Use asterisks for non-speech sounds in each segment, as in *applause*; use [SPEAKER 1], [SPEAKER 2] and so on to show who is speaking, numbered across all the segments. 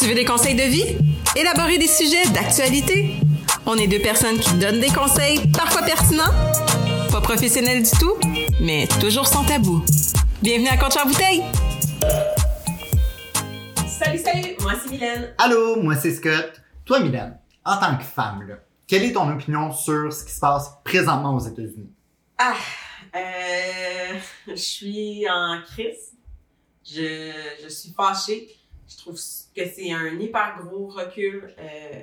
[SPEAKER 1] Tu veux des conseils de vie? Élaborer des sujets d'actualité? On est deux personnes qui donnent des conseils, parfois pertinents, pas professionnels du tout, mais toujours sans tabou. Bienvenue à Contre bouteille!
[SPEAKER 2] Salut, salut, moi c'est Mylène.
[SPEAKER 3] Allô, moi c'est Scott. Toi, Mylène, en tant que femme, là, quelle est ton opinion sur ce qui se passe présentement aux États-Unis?
[SPEAKER 2] Ah, euh, je suis en crise. Je, je suis fâchée. Je trouve c'est un hyper gros recul euh,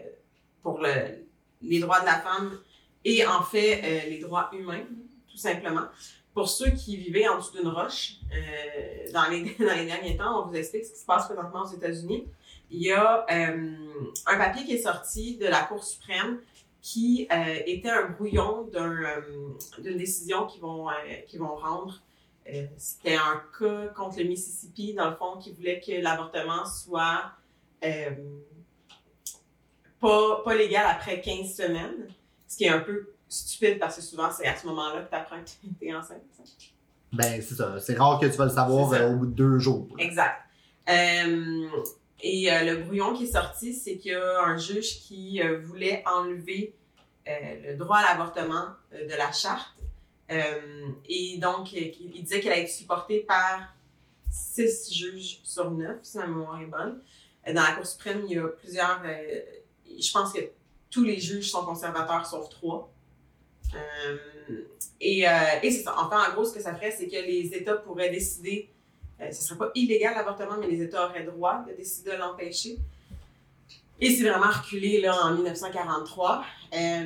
[SPEAKER 2] pour le, les droits de la femme et en fait euh, les droits humains, tout simplement. Pour ceux qui vivaient en dessous d'une roche, euh, dans, les, *laughs* derniers temps, on vous explique ce qui se passe présentement aux États-Unis. Il y a un papier qui est sorti de la Cour suprême qui était un brouillon d'un, d'une décision qu'ils vont, qu'ils vont rendre. C'était un cas contre le Mississippi, dans le fond, qui voulait que l'avortement soit euh, pas, pas légal après 15 semaines, ce qui est un peu stupide parce que souvent c'est à ce moment-là que tu apprends que tu es enceinte. ça.
[SPEAKER 3] Ben, c'est ça. C'est rare que tu vas le savoir euh, au bout de deux jours.
[SPEAKER 2] Exact. Euh, et euh, le brouillon qui est sorti, c'est qu'il y a un juge qui voulait enlever le droit à l'avortement de la charte. Et donc, il il disait qu'elle allait être supportée par six juges sur neuf, si ma mémoire est bonne. Euh, Dans la Cour suprême, il y a plusieurs. euh, je pense que tous les juges sont conservateurs sauf trois. Euh, et euh, et. Enfin, en gros, ce que ça ferait, c'est que les États pourraient décider ce serait pas illégal l'avortement, mais les États auraient droit de décider de l'empêcher. Et c'est vraiment reculé là, en 1943. Euh,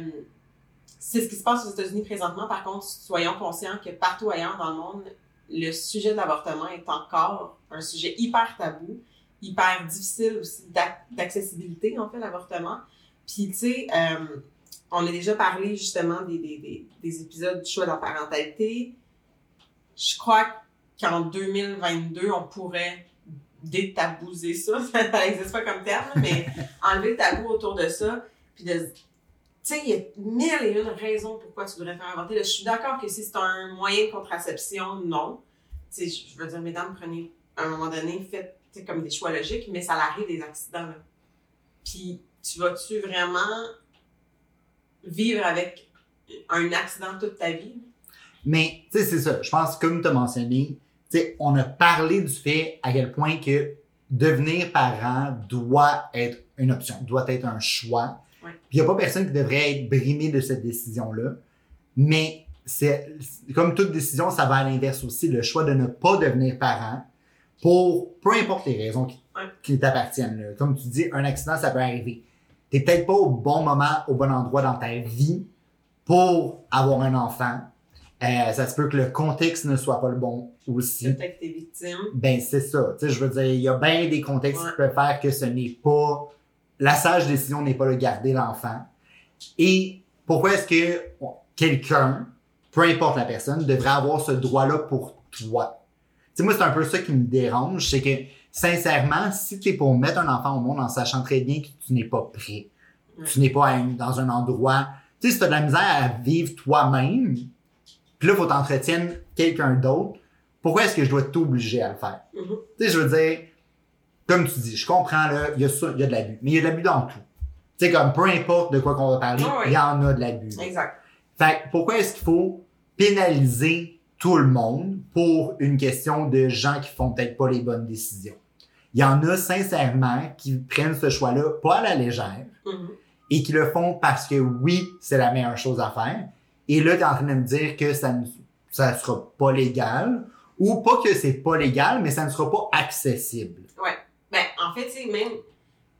[SPEAKER 2] c'est ce qui se passe aux États-Unis présentement. Par contre, soyons conscients que partout ailleurs dans le monde, le sujet de l'avortement est encore un sujet hyper tabou, hyper difficile aussi d'ac- d'accessibilité, en fait, l'avortement. Puis, tu sais, euh, on a déjà parlé justement des, des, des, des épisodes du choix de la parentalité. Je crois qu'en 2022, on pourrait détabouser ça. *laughs* Ça n'existe pas comme terme, mais *laughs* enlever le tabou autour de ça. Puis de. Tu sais, il y a mille et une raisons pourquoi tu devrais faire avorter. Là, je suis d'accord que si c'est un moyen de contraception, non. Tu sais, je je veux dire, mesdames, prenez, à un moment donné, faites sais, comme des choix logiques, mais ça arrive des accidents. Là. Puis, tu vas-tu vraiment vivre avec un accident toute ta vie?
[SPEAKER 3] Mais, tu sais, c'est ça. Je pense, comme tu as mentionné, tu sais, on a parlé du fait à quel point que devenir parent doit être une option, doit être un choix.
[SPEAKER 2] Ouais.
[SPEAKER 3] Puis il n'y a pas personne qui devrait être brimé de cette décision-là. Mais c'est comme toute décision, ça va à l'inverse aussi. Le choix de ne pas devenir parent pour peu importe les raisons qui, t'appartiennent. Comme tu dis, un accident, ça peut arriver. T'es peut-être pas au bon moment, au bon endroit dans ta vie pour avoir un enfant. Euh, ça se peut que le contexte ne soit pas le bon aussi.
[SPEAKER 2] Peut-être que t'es victime.
[SPEAKER 3] Ben, c'est ça. Tu sais, je veux dire, il y a bien des contextes
[SPEAKER 2] Ouais.
[SPEAKER 3] qui peuvent faire que ce n'est pas. La sage décision n'est pas de garder l'enfant. Et pourquoi est-ce que quelqu'un, peu importe la personne, devrait avoir ce droit-là pour toi? Sais, moi, c'est un peu ça qui me dérange. C'est que, sincèrement, si tu es pour mettre un enfant au monde en sachant très bien que tu n'es pas prêt, tu n'es pas à dans un endroit. Tu sais, si tu as de la misère à vivre toi-même, puis là, il faut t'entretienne quelqu'un d'autre, pourquoi est-ce que je dois t'obliger à le faire?
[SPEAKER 2] Mhm.
[SPEAKER 3] Tu sais, je veux dire, comme tu dis, je comprends, là, il y y a de l'abus. Mais il y a de l'abus dans tout. Tu sais, comme peu importe de quoi qu'on va parler,
[SPEAKER 2] Ah
[SPEAKER 3] il y en a de l'abus.
[SPEAKER 2] Exact.
[SPEAKER 3] Fait pourquoi est-ce qu'il faut pénaliser tout le monde pour une question de gens qui font peut-être pas les bonnes décisions? Il y en a sincèrement qui prennent ce choix-là pas à la légère
[SPEAKER 2] Mhm.
[SPEAKER 3] et qui le font parce que oui, c'est la meilleure chose à faire. Et là, tu es en train de me dire que ça ne ça sera pas légal ou pas que c'est pas légal, mais ça ne sera pas accessible.
[SPEAKER 2] Ouais. Ben, en fait, même,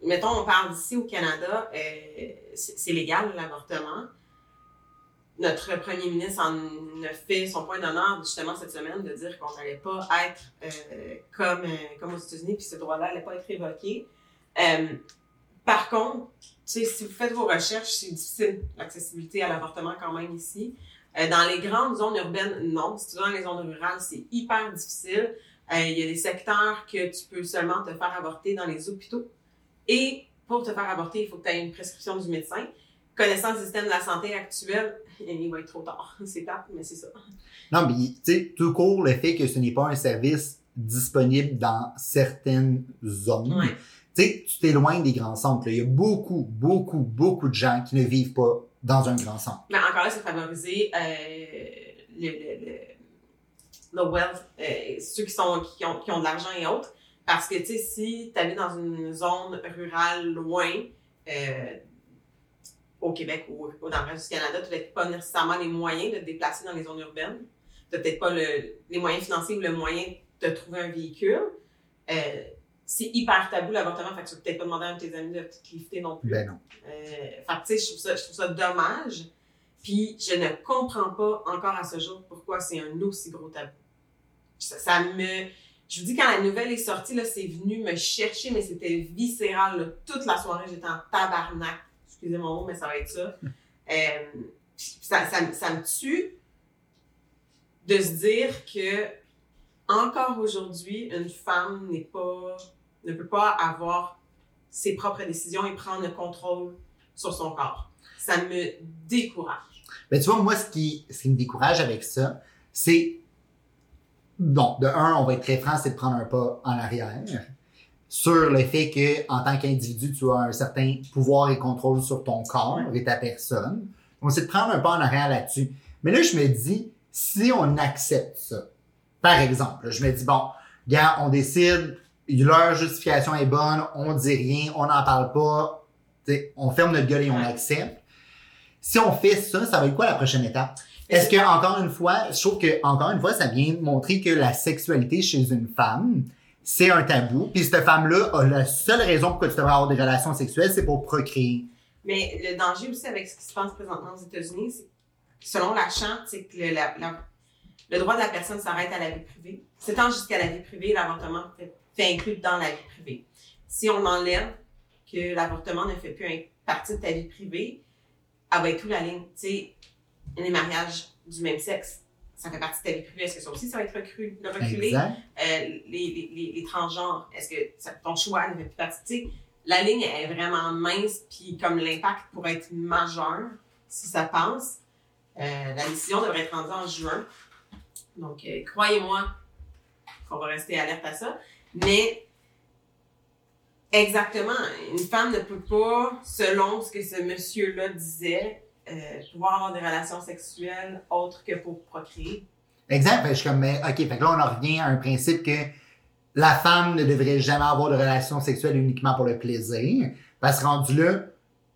[SPEAKER 2] mettons, on parle d'ici au Canada, euh, c'est légal l'avortement. Notre premier ministre en a fait son point d'honneur justement cette semaine de dire qu'on n'allait pas être euh, comme, euh, comme aux États-Unis, puis ce droit-là n'allait pas être évoqué. Euh, par contre, si vous faites vos recherches, c'est difficile l'accessibilité à l'avortement quand même ici. Euh, dans les grandes zones urbaines, non. Si tu dans les zones rurales, c'est hyper difficile. Il y a des secteurs que tu peux seulement te faire avorter dans les hôpitaux. Et pour te faire avorter, il faut que tu aies une prescription du médecin. Connaissant le système de la santé actuel, il va être trop tard. *laughs* C'est tard, mais c'est ça.
[SPEAKER 3] Non, mais tu sais, tout court, le fait que ce n'est pas un service disponible dans certaines zones.
[SPEAKER 2] Ouais.
[SPEAKER 3] Tu sais, tu t'éloignes des grands centres. là. Il y a beaucoup, beaucoup, beaucoup de gens qui ne vivent pas dans un grand centre.
[SPEAKER 2] Mais encore là, c'est favoriser euh, le, le, le, le wealth, euh, ceux qui, sont, qui, ont, qui ont de l'argent et autres. Parce que, tu sais, si tu habites dans une zone rurale loin, euh, au Québec ou, dans le reste du Canada, tu n'as peut-être pas nécessairement les moyens de te déplacer dans les zones urbaines. Tu n'as peut-être pas le, les moyens financiers ou le moyen de trouver un véhicule. Euh, c'est hyper tabou l'avortement, fait que tu peux peut-être pas demander à un de tes amis de te lifter non plus.
[SPEAKER 3] Ben non.
[SPEAKER 2] Euh, fait que, tu sais, je trouve ça, je trouve ça dommage. Puis, je ne comprends pas encore à ce jour pourquoi c'est un aussi gros tabou. Ça, ça me. Je vous dis, quand la nouvelle est sortie, là, c'est venu me chercher, mais c'était viscéral. là. Toute la soirée, j'étais en tabarnak. Excusez mon mot, mais ça va être ça. *laughs* Euh, ça, ça me tue de se dire que, encore aujourd'hui, une femme n'est pas, ne peut pas avoir ses propres décisions et prendre le contrôle sur son corps. Ça me décourage.
[SPEAKER 3] Ben, tu vois, moi, ce qui, ce qui me décourage avec ça, c'est, bon, de un, on va être très franc, c'est de prendre un pas en arrière sur le fait que, en tant qu'individu, tu as un certain pouvoir et contrôle sur ton corps et ta personne. Donc, c'est de prendre un pas en arrière là-dessus. Mais là, je me dis, si on accepte ça, par exemple, je me dis, bon, gars, on décide, leur justification est bonne, on dit rien, on n'en parle pas, on ferme notre gueule et on accepte. Si on fait ça, ça va être quoi la prochaine étape? Est-ce que, encore une fois, je trouve que, encore une fois, ça vient montrer que la sexualité chez une femme, c'est un tabou. Puis cette femme-là a la seule raison pourquoi tu devrais avoir des relations sexuelles, c'est pour procréer.
[SPEAKER 2] Mais le danger aussi avec ce qui se passe présentement aux États-Unis, c'est que selon la charte, c'est que le, la- la- le droit de la personne s'arrête à la vie privée. S'étend jusqu'à la vie privée, l'avortement fait, fait inclus dans la vie privée. Si on enlève que l'avortement ne fait plus partie de ta vie privée, ah ben tout la ligne, tu sais, les mariages du même sexe, ça fait partie de ta vie privée. Est-ce que ça aussi, ça va être recru, reculé?
[SPEAKER 3] Exact.
[SPEAKER 2] Euh, les, les, les, transgenres, est-ce que ton choix ne fait plus partie? La ligne est vraiment mince, puis comme l'impact pourrait être majeur si ça passe. Euh, la décision devrait être rendue en juin. Donc, euh, croyez-moi qu'on va rester alerte à ça. Mais, exactement, une femme ne peut pas, selon ce que ce monsieur-là disait, pouvoir avoir des relations sexuelles autres que pour procréer.
[SPEAKER 3] Exact. Que je suis comme, mais, OK, fait que là, on en revient à un principe que la femme ne devrait jamais avoir de relations sexuelles uniquement pour le plaisir. Parce que rendu là,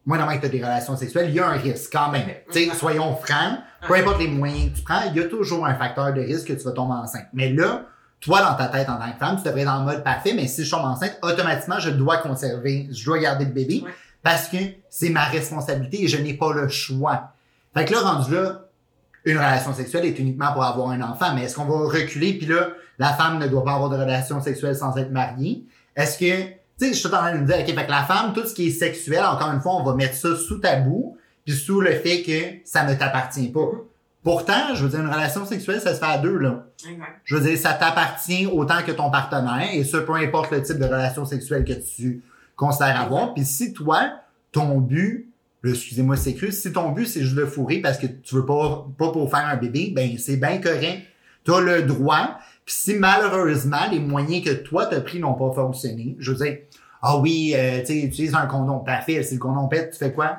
[SPEAKER 3] moi, normalement, que tu as des relations sexuelles, il y a un risque quand même. Tu sais,
[SPEAKER 2] Ouais.
[SPEAKER 3] soyons francs, peu importe les moyens que tu prends, il y a toujours un facteur de risque que tu vas tomber enceinte. Mais là, toi, dans ta tête en tant que femme, tu devrais être en mode parfait, mais si je tombe enceinte, automatiquement, je dois conserver, je dois garder le bébé
[SPEAKER 2] Ouais.
[SPEAKER 3] parce que c'est ma responsabilité et je n'ai pas le choix. Fait que là, rendu là, une relation sexuelle est uniquement pour avoir un enfant, mais est-ce qu'on va reculer? Puis là, la femme ne doit pas avoir de relation sexuelle sans être mariée? Est-ce que, tu sais, je suis en train de me dire, OK, fait que la femme, tout ce qui est sexuel, encore une fois, on va mettre ça sous tabou, puis sous le fait que ça ne t'appartient pas. Pourtant, je veux dire, une relation sexuelle, ça se fait à deux, là. Je veux dire, ça t'appartient autant que ton partenaire, et ce, peu importe le type de relation sexuelle que tu considères avoir. Puis si toi, ton but, excusez-moi, c'est cru, si ton but, c'est juste de fourrer parce que tu veux pas, pas pour faire un bébé, ben, c'est bien correct. Tu as le droit. Puis si malheureusement, les moyens que toi t'as pris n'ont pas fonctionné, je veux dire, ah oui, euh, tu sais, utilise un condom. Parfait, si le condom pète, tu fais quoi?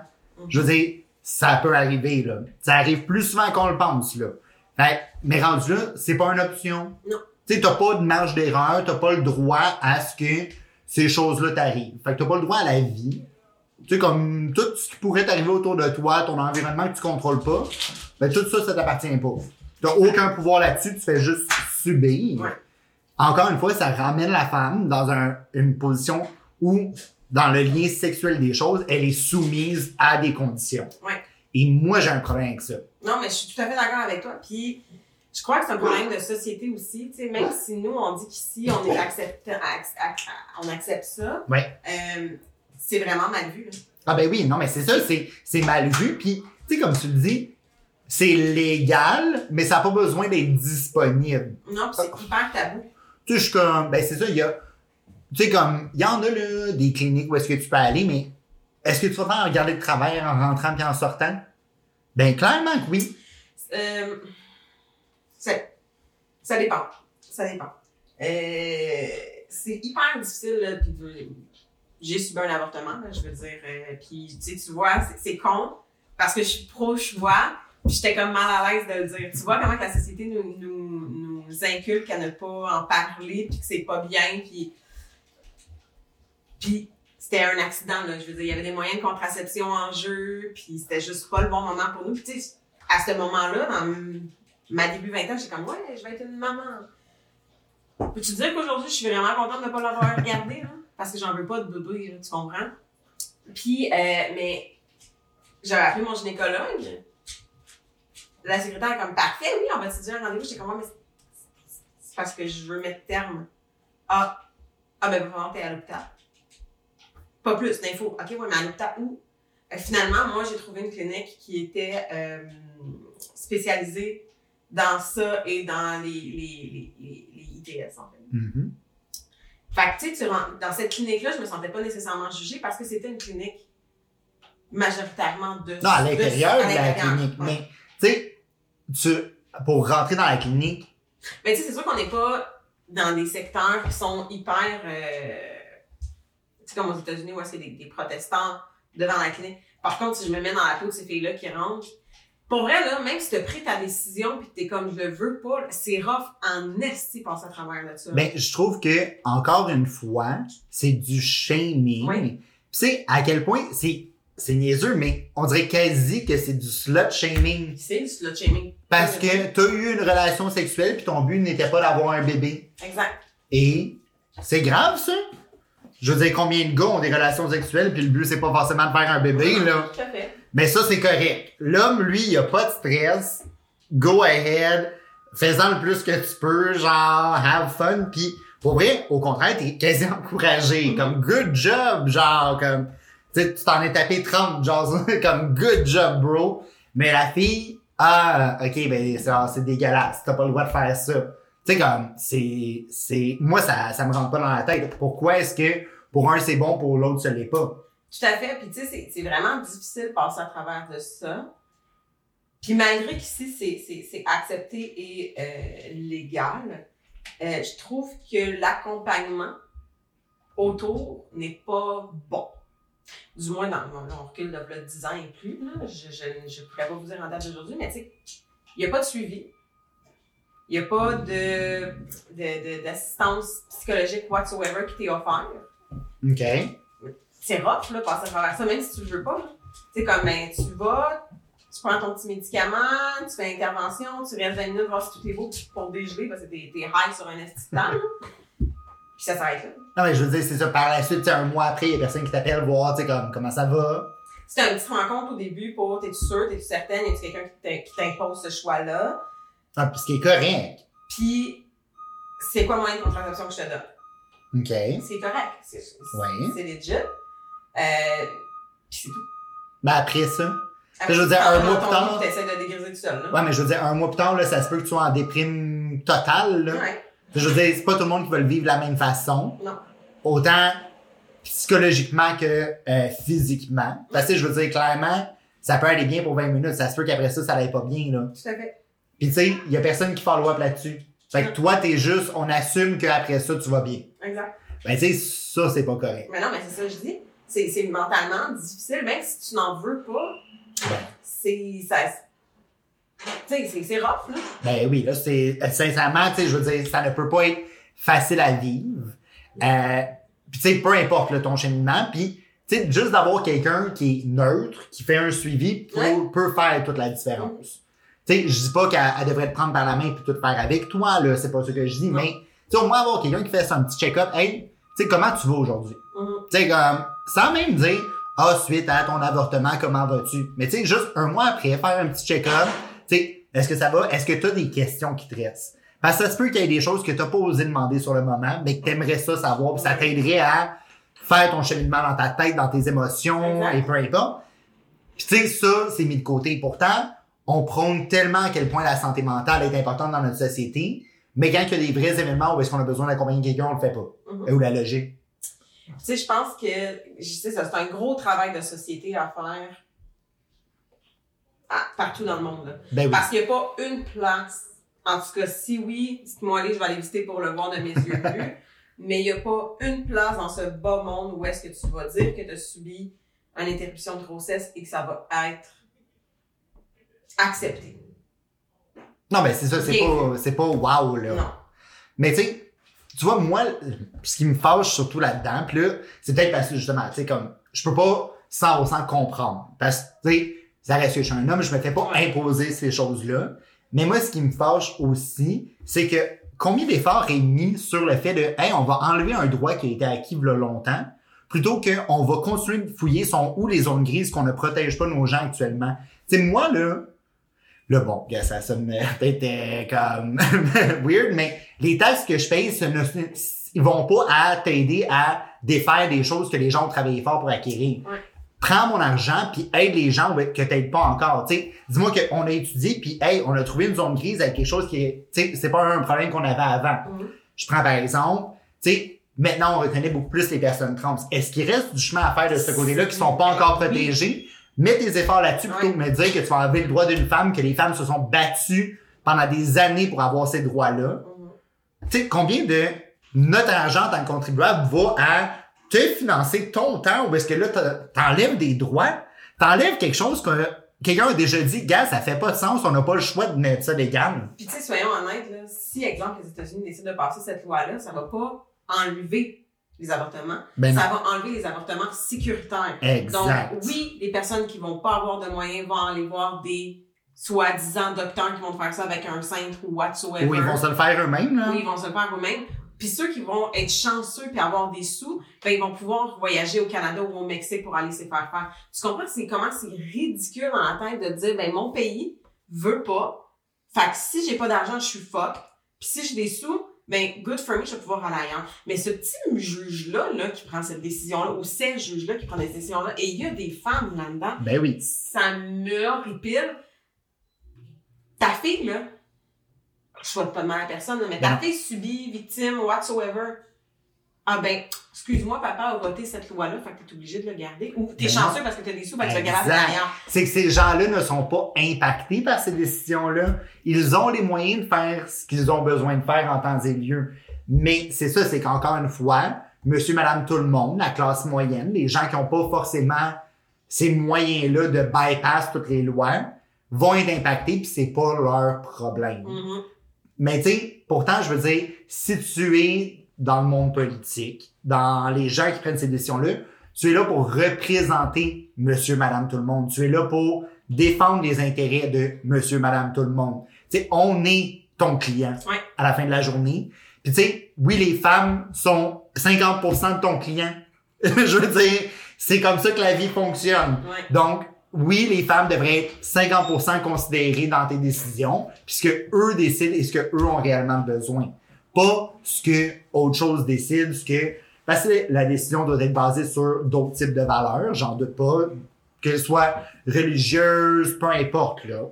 [SPEAKER 3] Je veux dire, ça peut arriver, là. Ça arrive plus souvent qu'on le pense, là. Fait, mais rendu là, c'est pas une option.
[SPEAKER 2] Non.
[SPEAKER 3] Tu sais, t'as pas de marge d'erreur, t'as pas le droit à ce que ces choses-là t'arrivent. Fait que t'as pas le droit à la vie. Tu sais, comme tout ce qui pourrait t'arriver autour de toi, ton environnement que tu contrôles pas, ben tout ça, ça t'appartient pas. T'as aucun pouvoir là-dessus, tu fais juste subir.
[SPEAKER 2] Ouais.
[SPEAKER 3] Encore une fois, ça ramène la femme dans un- une position où, dans le lien sexuel des choses, elle est soumise à des conditions.
[SPEAKER 2] Ouais.
[SPEAKER 3] Et moi, j'ai un problème avec ça.
[SPEAKER 2] Non, mais je suis tout à fait d'accord avec toi. Puis, je crois que c'est un problème de société aussi. Tu sais, même si nous, on dit qu'ici, on est accepte, ac- ac- on accepte ça,
[SPEAKER 3] Ouais.
[SPEAKER 2] euh, c'est vraiment mal vu. Là.
[SPEAKER 3] Ah ben oui, non, mais c'est ça, c'est, c'est mal vu. Puis, tu sais, comme tu le dis, c'est légal, mais ça n'a pas besoin d'être disponible.
[SPEAKER 2] Non, c'est hyper tabou.
[SPEAKER 3] Tu sais, je suis comme, ben c'est ça, il y a, tu sais, comme, il y en a là, des cliniques où est-ce que tu peux aller, mais est-ce que tu vas faire regarder le travail en rentrant puis en sortant? Ben clairement que oui.
[SPEAKER 2] Euh, ça, ça dépend. Ça dépend. Euh, c'est hyper difficile, là, puis j'ai subi un avortement, là, je veux dire. euh, puis, tu sais, tu vois, c'est- con, parce que je suis pro-choix, puis j'étais comme mal à l'aise de le dire. Tu vois comment la société nous, nous, inculque à ne pas en parler, puis que c'est pas bien, puis... Puis, c'était un accident, là, je veux dire, il y avait des moyens de contraception en jeu, puis c'était juste pas le bon moment pour nous. Puis, tu sais, à ce moment-là, dans ma début 20 ans, j'étais comme, ouais, je vais être une maman. Peux-tu dire qu'aujourd'hui, je suis vraiment contente de ne pas l'avoir regardé, là? Parce que j'en veux pas de bébé, tu comprends? Puis, euh, mais, j'avais appelé mon gynécologue. La secrétaire est comme, parfait, oui, on va te dire un rendez-vous. J'étais comme, Ouais, mais c'est- parce que je veux mettre terme. Ah, ah ben, vraiment, t'es à l'hôpital. Pas plus d'infos. OK, ouais, mais à l'hôpital où? Euh, finalement, moi, j'ai trouvé une clinique qui était euh, spécialisée dans ça et dans les, les, les, les, ITS, en fait.
[SPEAKER 3] Mhm.
[SPEAKER 2] Fait que, tu sais, dans cette clinique-là, je me sentais pas nécessairement jugée parce que c'était une clinique majoritairement de...
[SPEAKER 3] Non, à l'intérieur de la clinique.
[SPEAKER 2] ouais.
[SPEAKER 3] Mais, tu sais, tu, pour rentrer dans la clinique,
[SPEAKER 2] Mais tu sais, c'est sûr qu'on n'est pas dans des secteurs qui sont hyper. Euh, tu sais, comme aux États-Unis où c'est des, des protestants devant la clinique. Par contre, si je me mets dans la peau de ces filles-là qui rentrent, pour vrai, là, même si tu pris ta décision puis que t'es comme je le veux pas, c'est rough en esti passer à travers de ça.
[SPEAKER 3] ben, je trouve que, encore une fois, c'est du shaming.
[SPEAKER 2] Oui.
[SPEAKER 3] Tu sais, à quel point, c'est, c'est niaiseux, mais on dirait quasi que c'est du slut shaming.
[SPEAKER 2] c'est du slut shaming.
[SPEAKER 3] Parce que t'as eu une relation sexuelle puis ton but n'était pas d'avoir un bébé.
[SPEAKER 2] Exact.
[SPEAKER 3] Et c'est grave, ça. Je veux dire, combien de gars ont des relations sexuelles puis le but, c'est pas forcément de faire un bébé, là.
[SPEAKER 2] Tout à fait.
[SPEAKER 3] Mais ça, c'est correct. L'homme, lui, il a pas de stress. Go ahead. Fais-en le plus que tu peux. Genre, have fun. Puis, pour vrai, au contraire, t'es quasi *laughs* encouragé. Comme, good job. Genre, comme, tu sais, tu t'en es tapé 30. Genre, *laughs* comme, good job, bro. Mais la fille, ah, ok, ben, c'est c'est dégueulasse. T'as pas le droit de faire ça. Tu sais, comme, c'est, c'est, moi, ça, ça me rentre pas dans la tête. Pourquoi est-ce que pour un, c'est bon, pour l'autre, ce l'est pas?
[SPEAKER 2] Tout à fait. Puis tu sais, c'est- vraiment difficile de passer à travers de ça. Puis malgré qu'ici, c'est- accepté et euh, légal, euh, je trouve que l'accompagnement autour n'est pas bon. Du moins, dans, on recule de là, 10 ans et plus. Là. Je ne pourrais pas vous dire en date d'aujourd'hui, mais tu sais, il n'y a pas de suivi. Il n'y a pas de de- de- d'assistance psychologique whatsoever qui t'est offert
[SPEAKER 3] OK.
[SPEAKER 2] C'est rough, là, passer à travers ça, même si tu le veux pas. sais, comme, ben, tu vas, tu prends ton petit médicament, tu fais intervention, tu restes 20 minutes, voir si tout est beau pour dégeler, parce que t'es, t'es high sur un là. Puis ça s'arrête là.
[SPEAKER 3] Non, mais je veux dire, c'est ça. Par la suite, un mois après, il y a personne qui t'appelle voir, tu sais, comme, comment ça va?
[SPEAKER 2] C'était une petite rencontre au début pour, t'es-tu sûr, t'es-tu certaine, y a-tu quelqu'un qui t'im- qui t'impose ce choix-là?
[SPEAKER 3] Ah, puis ce qui est correct.
[SPEAKER 2] Puis, c'est quoi le moyen de contraception que je te donne?
[SPEAKER 3] OK.
[SPEAKER 2] C'est correct. C'est, c'est,
[SPEAKER 3] Ouais.
[SPEAKER 2] c'est legit. Euh, puis c'est tout.
[SPEAKER 3] Mais après ça.
[SPEAKER 2] Après,
[SPEAKER 3] je veux
[SPEAKER 2] tu
[SPEAKER 3] dire, un mois plus tard-
[SPEAKER 2] lit, T'essaies de dégriser tout seul, là.
[SPEAKER 3] Ouais, mais je veux dire, un mois plus tard, là, ça se peut que tu sois en déprime totale, là.
[SPEAKER 2] Ouais.
[SPEAKER 3] Je veux dire, c'est pas tout le monde qui va le vivre de la même façon.
[SPEAKER 2] Non.
[SPEAKER 3] Autant psychologiquement que euh, physiquement. Parce que je veux dire, clairement, ça peut aller bien pour 20 minutes. Ça se peut qu'après ça, ça n'aille pas bien, là.
[SPEAKER 2] Tout à fait.
[SPEAKER 3] Puis tu sais, il y a personne qui follow up là-dessus. Fait que toi, t'es juste, on assume qu'après ça, tu vas bien.
[SPEAKER 2] Exact.
[SPEAKER 3] Ben tu sais, ça, c'est pas correct.
[SPEAKER 2] Mais non, mais c'est ça que je dis. C'est, c'est mentalement difficile, même si tu n'en veux pas. C'est. C'est, c'est rough, là.
[SPEAKER 3] Ben oui, là, c'est euh, sincèrement, tu sais, je veux dire, ça ne peut pas être facile à vivre. Euh, puis tu sais, peu importe là, ton cheminement, puis tu sais, juste d'avoir quelqu'un qui est neutre, qui fait un suivi, peut,
[SPEAKER 2] Ouais.
[SPEAKER 3] peut faire toute la différence. Tu sais, je dis pas qu'elle elle devrait te prendre par la main puis tout faire avec toi, là, c'est pas ce que je dis, mais tu sais, au moins avoir quelqu'un qui fait son petit check-up, hey, tu sais, comment tu vas aujourd'hui?
[SPEAKER 2] Mhm.
[SPEAKER 3] Tu sais, comme, sans même dire, ah, suite à ton avortement, comment vas-tu? Mais tu sais, juste un mois après, faire un petit check-up, tu sais, est-ce que ça va? Est-ce que tu as des questions qui te restent? Parce que ça se peut qu'il y ait des choses que tu pas osé demander sur le moment, mais que tu aimerais ça savoir, puis ça t'aiderait à faire ton cheminement dans ta tête, dans tes émotions, et peu importe. Puis tu sais, ça, c'est mis de côté. Pourtant, on prône tellement à quel point la santé mentale est importante dans notre société, mais quand il y a des vrais événements où est-ce qu'on a besoin d'accompagner quelqu'un, on le fait pas.
[SPEAKER 2] Mhm.
[SPEAKER 3] Et où la logique.
[SPEAKER 2] Tu sais, je pense que, je sais, ça, c'est un gros travail de société à faire à- partout dans le monde, là.
[SPEAKER 3] Ben oui.
[SPEAKER 2] Parce qu'il n'y a pas une place En tout cas, si oui, dites-moi aller, je vais aller visiter pour le voir de mes yeux vus. *laughs* Mais il n'y a pas une place dans ce bas monde où est-ce que tu vas dire que tu as subi une interruption de grossesse et que ça va être accepté.
[SPEAKER 3] Non, mais c'est ça, c'est pas, c'est pas wow, là.
[SPEAKER 2] Non.
[SPEAKER 3] Mais tu sais, tu vois, moi, ce qui me fâche surtout là-dedans, pis là, c'est peut-être parce que justement, tu sais, comme, je peux pas 100% comprendre. Parce que, tu sais, ça reste que je suis un homme, je me fais pas imposer ces choses-là. Mais moi, ce qui me fâche aussi, c'est que combien d'efforts est mis sur le fait de, hey, on va enlever un droit qui a été acquis il y a longtemps, plutôt qu'on va continuer de fouiller sont où les zones grises qu'on ne protège pas nos gens actuellement. Tu sais, moi, là, Là, bon, ça sonne peut-être *laughs* comme *laughs* weird, mais les taxes que je paye, ne, ils vont pas à t'aider à défaire des choses que les gens ont travaillé fort pour acquérir.
[SPEAKER 2] Ouais.
[SPEAKER 3] Prends mon argent puis aide les gens que t'aides pas encore. Dis-moi qu'on a étudié puis hey, on a trouvé une zone grise avec quelque chose qui est, c'est pas un problème qu'on avait avant.
[SPEAKER 2] Mhm.
[SPEAKER 3] Je prends par exemple, tu maintenant on reconnaît beaucoup plus les personnes trans. Est-ce qu'il reste du chemin à faire de ce côté-là qui sont pas encore
[SPEAKER 2] Oui.
[SPEAKER 3] Mets tes efforts là-dessus plutôt que de me dire que tu vas enlever le droit d'une femme, que les femmes se sont battues pendant des années pour avoir ces droits-là.
[SPEAKER 2] Mhm.
[SPEAKER 3] Tu sais, combien de notre argent en tant que contribuable va à te financer ton temps ou est-ce que là, t'enlèves des droits, t'enlèves quelque chose que quelqu'un a déjà dit, gars, ça fait pas de sens, on n'a pas le choix de mettre ça légal.
[SPEAKER 2] Puis tu sais, soyons honnêtes, là, si, exemple, les États-Unis décident de passer cette loi-là, ça va pas enlever les avortements.
[SPEAKER 3] Ben
[SPEAKER 2] ça va enlever les avortements sécuritaires.
[SPEAKER 3] Exact.
[SPEAKER 2] Donc, oui, les personnes qui vont pas avoir de moyens vont aller voir des soi-disant docteurs qui vont faire ça avec un cintre ou whatsoever.
[SPEAKER 3] Ou ils vont se le faire eux-mêmes.
[SPEAKER 2] Oui, ils vont se le faire eux-mêmes. Puis ceux qui vont être chanceux puis avoir des sous, ben ils vont pouvoir voyager au Canada ou au Mexique pour aller se faire faire. Tu comprends c'est comment c'est ridicule dans la tête de dire ben mon pays veut pas. Fait que si j'ai pas d'argent, je suis fuck. Puis si j'ai des sous, ben good for me, je vais pouvoir aller ailleurs. Mais ce petit juge là qui prend cette décision là ou ces juges là qui prend cette décision là et il y a des femmes là-dedans
[SPEAKER 3] Ben oui.
[SPEAKER 2] ça me horripile. Ta fille, là, je souhaite pas de mal à personne, mais ta fille subie, victime, whatsoever. Ah ben, excuse-moi, papa a voté cette loi-là, fait que t'es obligé de le garder. Ou t'es chanceux parce que t'as des sous, ben tu le gardes.
[SPEAKER 3] C'est que ces gens-là ne sont pas impactés par ces décisions-là. Ils ont les moyens de faire ce qu'ils ont besoin de faire en temps et lieu. Mais c'est ça, c'est qu'encore une fois, monsieur, madame, tout le monde, la classe moyenne, les gens qui n'ont pas forcément ces moyens-là de bypass toutes les lois, vont être impactés puis c'est pas leur problème.
[SPEAKER 2] Mhm.
[SPEAKER 3] Mais tu sais, pourtant, je veux dire, si tu es dans le monde politique, dans les gens qui prennent ces décisions-là, tu es là pour représenter monsieur, madame, tout le monde. Tu es là pour défendre les intérêts de monsieur, madame, tout le monde. Tu sais, on est ton client
[SPEAKER 2] Ouais.
[SPEAKER 3] à la fin de la journée. Puis tu sais, oui, les femmes sont 50% de ton client. *laughs* je veux dire, c'est comme ça que la vie fonctionne.
[SPEAKER 2] Ouais.
[SPEAKER 3] Donc, oui, les femmes devraient être 50% considérées dans tes décisions, puisque eux décident et ce que eux ont réellement besoin. Pas ce que autre chose décide, ce que, parce que la décision doit être basée sur d'autres types de valeurs, j'en doute pas, qu'elles soient religieuses, peu importe, là.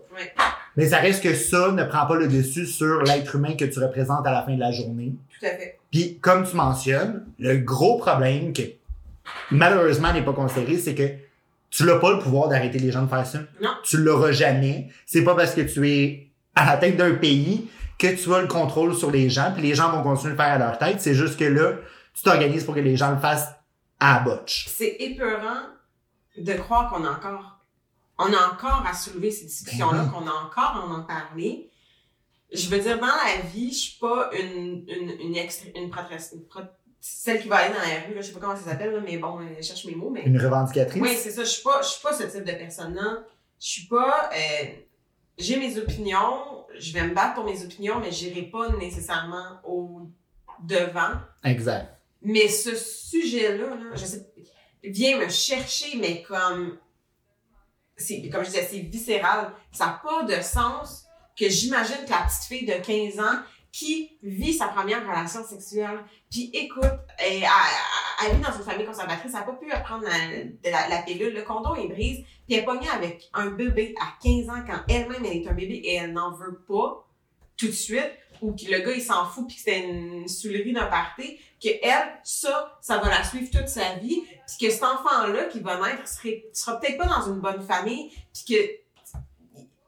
[SPEAKER 3] Mais ça reste que ça ne prend pas le dessus sur l'être humain que tu représentes à la fin de la journée.
[SPEAKER 2] Tout à fait.
[SPEAKER 3] Puis, comme tu mentionnes, le gros problème que malheureusement n'est pas considéré, c'est que tu n'as pas le pouvoir d'arrêter les gens de faire ça.
[SPEAKER 2] Non.
[SPEAKER 3] Tu l'auras jamais. C'est pas parce que tu es à la tête d'un pays que tu as le contrôle sur les gens, puis les gens vont continuer de faire à leur tête. C'est juste que là, tu t'organises pour que les gens le fassent à la botche.
[SPEAKER 2] C'est épeurant de croire qu'on a encore, on a encore à soulever ces discussions-là,
[SPEAKER 3] Ben oui.
[SPEAKER 2] qu'on a encore à en parler. Je veux dire, dans la vie, je suis pas une, une, une, extra- une, celle qui va aller dans la rue, là, je sais pas comment ça s'appelle, mais bon, euh, je cherche mes mots, mais.
[SPEAKER 3] Une revendicatrice.
[SPEAKER 2] Oui, c'est ça. Je suis pas, je suis pas ce type de personne-là. Je suis pas. euh, j'ai mes opinions. Je vais me battre pour mes opinions, mais j'irai pas nécessairement au devant.
[SPEAKER 3] Exact.
[SPEAKER 2] Mais ce sujet-là, là, je sais, vient me chercher, mais comme. C'est, comme je disais, c'est viscéral. Ça n'a pas de sens que j'imagine que la petite fille de 15 ans qui vit sa première relation sexuelle, puis écoute, elle, elle- elle dans une famille conservatrice, elle n'a pas pu prendre la, de pilule, le condom est brise, puis elle est pognée avec un bébé à 15 ans quand elle-même elle est un bébé et elle n'en veut pas tout de suite, ou que le gars il s'en fout puis que c'était une soulerie d'un party, que elle, ça, ça va la suivre toute sa vie, puis que cet enfant-là qui va naître serait, sera peut-être pas dans une bonne famille, puis que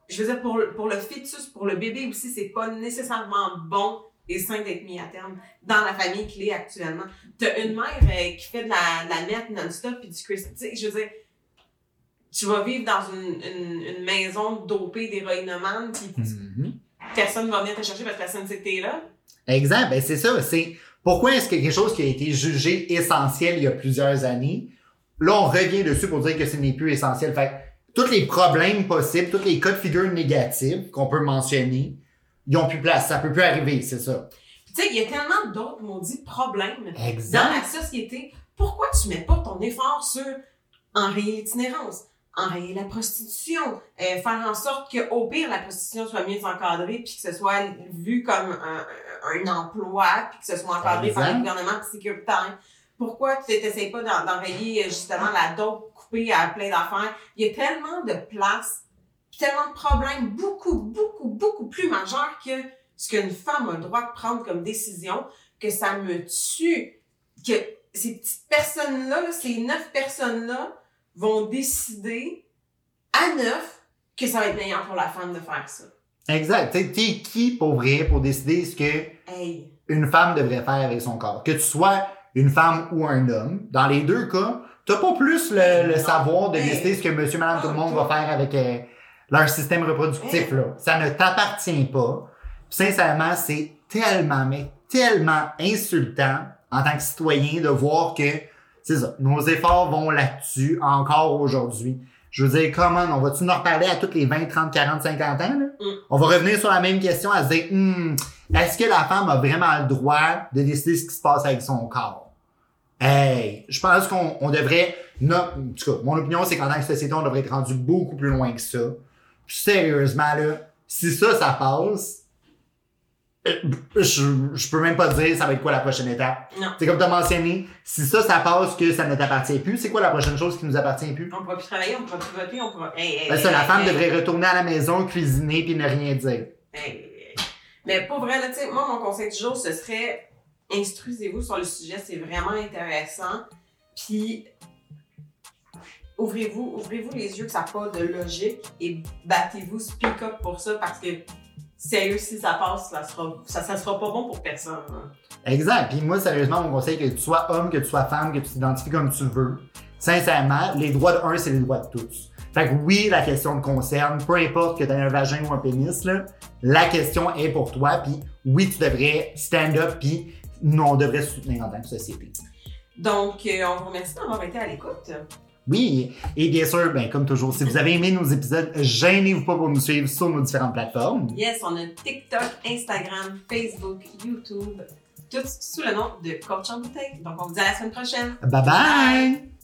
[SPEAKER 2] je veux dire, pour, pour le fœtus, pour le bébé aussi, c'est pas nécessairement bon et sain d'être mis à terme dans la famille qu'il est actuellement. T'as une mère euh, qui fait de la, de la net non-stop puis du Chris, tu sais, je veux dire, tu vas vivre dans une, une, une maison dopée d'héroïnomane puis
[SPEAKER 3] Mhm.
[SPEAKER 2] personne va venir te chercher parce que personne sait que t'es là.
[SPEAKER 3] Exact, ben c'est ça. C'est pourquoi est-ce que quelque chose qui a été jugé essentiel il y a plusieurs années, là on revient dessus pour dire que ce n'est plus essentiel. Fait tous les problèmes possibles, tous les cas de figure négatifs qu'on peut mentionner, ils ont plus place. Ça peut plus arriver, c'est ça.
[SPEAKER 2] Puis tu sais, il y a tellement d'autres maudits problèmes dans la société. Pourquoi tu mets pas ton effort sur enrayer l'itinérance, enrayer la prostitution, euh, faire en sorte que au pire la prostitution soit mieux encadrée puis que ce soit vu comme un, un emploi puis que ce soit encadré par le gouvernement sécuritaire? Pourquoi tu t'essayes pas d'en- d'enrayer justement la dope coupée à plein d'affaires? Il y a tellement de place, tellement de problèmes beaucoup, beaucoup, beaucoup plus majeurs que ce qu'une femme a le droit de prendre comme décision, que ça me tue, que ces petites personnes-là, là, ces neuf personnes-là, vont décider à neuf que ça va être meilleur pour la femme de faire ça.
[SPEAKER 3] Exact. T'es qui pour vrai pour décider ce que
[SPEAKER 2] Hey,
[SPEAKER 3] une femme devrait faire avec son corps? Que tu sois une femme ou un homme, dans les deux cas, t'as pas plus le, savoir de
[SPEAKER 2] Hey.
[SPEAKER 3] décider ce que monsieur, madame, tout le monde va faire avec euh, leur système reproductif,
[SPEAKER 2] Hey.
[SPEAKER 3] là. Ça ne t'appartient pas. Sincèrement, c'est tellement, mais tellement insultant en tant que citoyen de voir que, c'est ça, nos efforts vont là-dessus encore aujourd'hui. Je veux dire, comment, on va-tu nous reparler à toutes les 20, 30, 40, 50 ans, là?
[SPEAKER 2] Mm.
[SPEAKER 3] On va revenir sur la même question à se dire, Hmm, est-ce que la femme a vraiment le droit de décider ce qui se passe avec son corps? Hey, je pense qu'on on devrait, non, en tout cas, mon opinion, c'est qu'en tant que société, on devrait être rendu beaucoup plus loin que ça. Puis sérieusement, là, si ça, ça passe, euh, je, je peux même pas dire ça va être quoi la prochaine étape.
[SPEAKER 2] Non.
[SPEAKER 3] C'est comme tu as mentionné, si ça, ça passe que ça ne t'appartient plus, c'est quoi la prochaine chose qui nous appartient plus?
[SPEAKER 2] on pourra plus travailler, on pourra plus voter, on pourra... Hey, hey,
[SPEAKER 3] Ben ça, la femme devrait retourner à la maison, cuisiner puis ne rien dire.
[SPEAKER 2] Mais pour vrai, là, tu sais, moi, mon conseil du jour, ce serait instruisez-vous sur le sujet, c'est vraiment intéressant. Puis ouvrez-vous, ouvrez-vous les yeux que ça n'a pas de logique et battez-vous, speak up pour ça parce que sérieux, si ça passe, ça sera, ça, ça sera pas bon pour personne. hein.
[SPEAKER 3] Exact. Puis moi, sérieusement, mon conseil, que tu sois homme, que tu sois femme, que tu t'identifies comme tu veux, sincèrement, les droits de un, c'est les droits de tous. Fait que oui, la question te concerne, peu importe que tu aies un vagin ou un pénis, là, la question est pour toi, puis oui, tu devrais stand up, puis nous, on devrait se soutenir en tant que société.
[SPEAKER 2] Donc, euh, on vous remercie d'avoir été à l'écoute.
[SPEAKER 3] Oui, et bien sûr, ben, comme toujours, si vous avez aimé nos épisodes, gênez-vous pas pour nous suivre sur nos différentes plateformes.
[SPEAKER 2] Yes, on a TikTok, Instagram, Facebook, YouTube, tous sous le nom de Coach en bouteille. Donc, on vous dit à la semaine prochaine.
[SPEAKER 3] Bye bye!